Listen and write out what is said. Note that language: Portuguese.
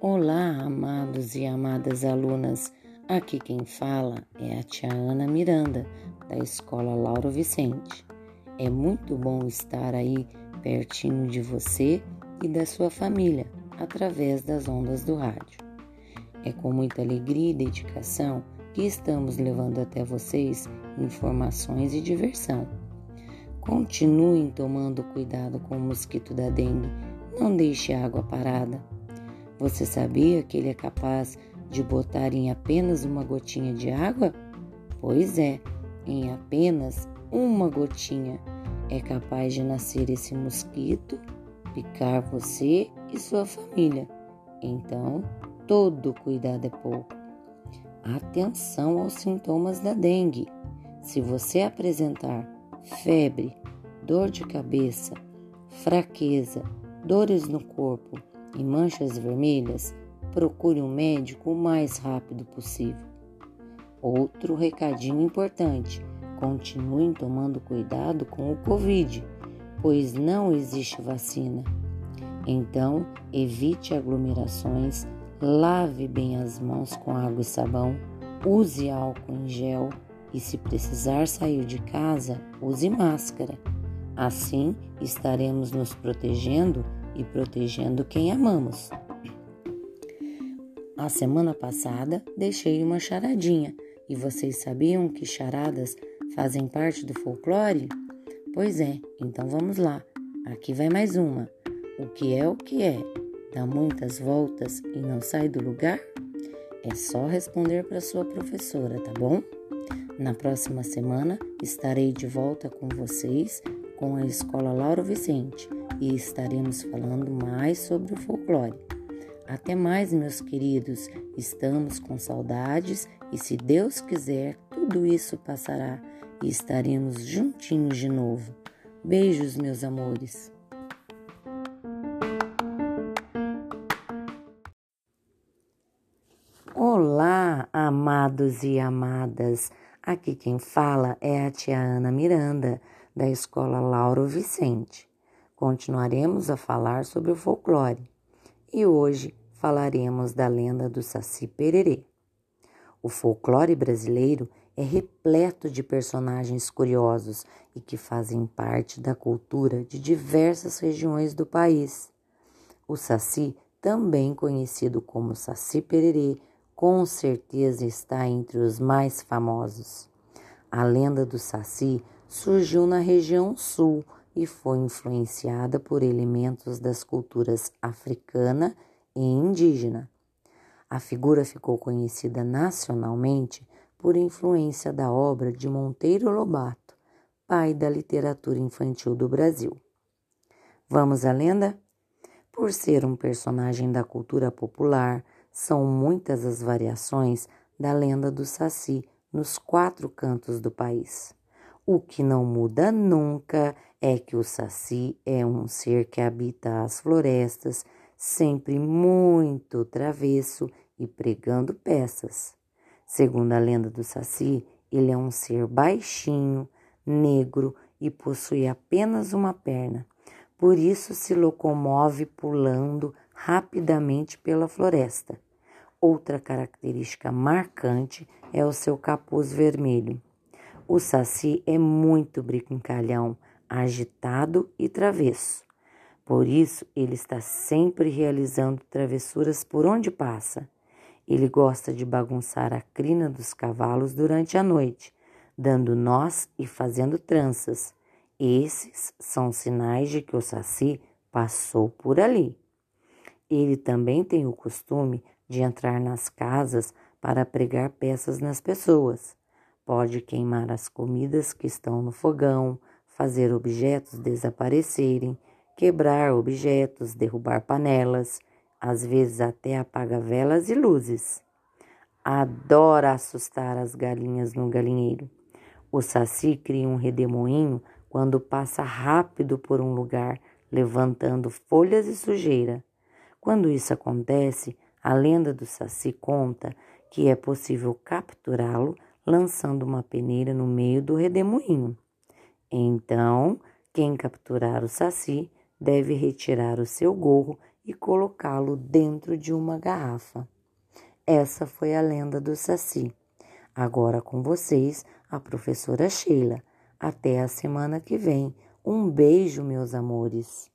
Olá, amados e amadas alunas. Aqui quem fala é a tia Ana Miranda, da Escola Lauro Vicente. É muito bom estar aí pertinho de você e da sua família através das ondas do rádio. É com muita alegria e dedicação que estamos levando até vocês informações e diversão. Continuem tomando cuidado com o mosquito da dengue. Não deixe a água parada. Você sabia que ele é capaz de botar em apenas uma gotinha de água? Pois é, em apenas uma gotinha é capaz de nascer esse mosquito, picar você e sua família. Então, todo cuidado é pouco. Atenção aos sintomas da dengue. Se você apresentar febre, dor de cabeça, fraqueza, dores no corpo, e manchas vermelhas, procure um médico o mais rápido possível. Outro recadinho importante: continuem tomando cuidado com o Covid, pois não existe vacina. Então, evite aglomerações, lave bem as mãos com água e sabão, use álcool em gel e, se precisar sair de casa, use máscara. Assim, estaremos nos protegendo e protegendo quem amamos. A semana passada deixei uma charadinha e vocês sabiam que charadas fazem parte do folclore? Pois é, então vamos lá. Aqui vai mais uma. O que é o que é? Dá muitas voltas e não sai do lugar? É só responder para sua professora, tá bom? Na próxima semana estarei de volta com vocês com a Escola Lauro Vicente e estaremos falando mais sobre o folclore. Até mais, meus queridos. Estamos com saudades e, se Deus quiser, tudo isso passará e estaremos juntinhos de novo. Beijos, meus amores. Olá, amados e amadas. Aqui quem fala é a tia Ana Miranda, da Escola Lauro Vicente continuaremos a falar sobre o folclore e hoje falaremos da lenda do Saci Pererê. O folclore brasileiro é repleto de personagens curiosos e que fazem parte da cultura de diversas regiões do país. O Saci, também conhecido como Saci Pererê, com certeza está entre os mais famosos. A lenda do Saci surgiu na região sul e foi influenciada por elementos das culturas africana e indígena. A figura ficou conhecida nacionalmente por influência da obra de Monteiro Lobato, pai da literatura infantil do Brasil. Vamos à lenda? Por ser um personagem da cultura popular, são muitas as variações da lenda do Saci nos quatro cantos do país. O que não muda nunca é que o Saci é um ser que habita as florestas, sempre muito travesso e pregando peças. Segundo a lenda do Saci, ele é um ser baixinho, negro e possui apenas uma perna. Por isso se locomove pulando rapidamente pela floresta. Outra característica marcante é o seu capuz vermelho. O saci é muito brincalhão, agitado e travesso. Por isso, ele está sempre realizando travessuras por onde passa. Ele gosta de bagunçar a crina dos cavalos durante a noite, dando nós e fazendo tranças. Esses são sinais de que o saci passou por ali. Ele também tem o costume de entrar nas casas para pregar peças nas pessoas. Pode queimar as comidas que estão no fogão, fazer objetos desaparecerem, quebrar objetos, derrubar panelas, às vezes até apaga velas e luzes. Adora assustar as galinhas no galinheiro. O saci cria um redemoinho quando passa rápido por um lugar, levantando folhas e sujeira. Quando isso acontece, a lenda do saci conta que é possível capturá-lo lançando uma peneira no meio do redemoinho. Então, Quem capturar o saci deve retirar o seu gorro e colocá-lo dentro de uma garrafa. Essa foi a lenda do saci. Agora com vocês, a professora Sheila. Até a semana que vem. Um beijo, meus amores.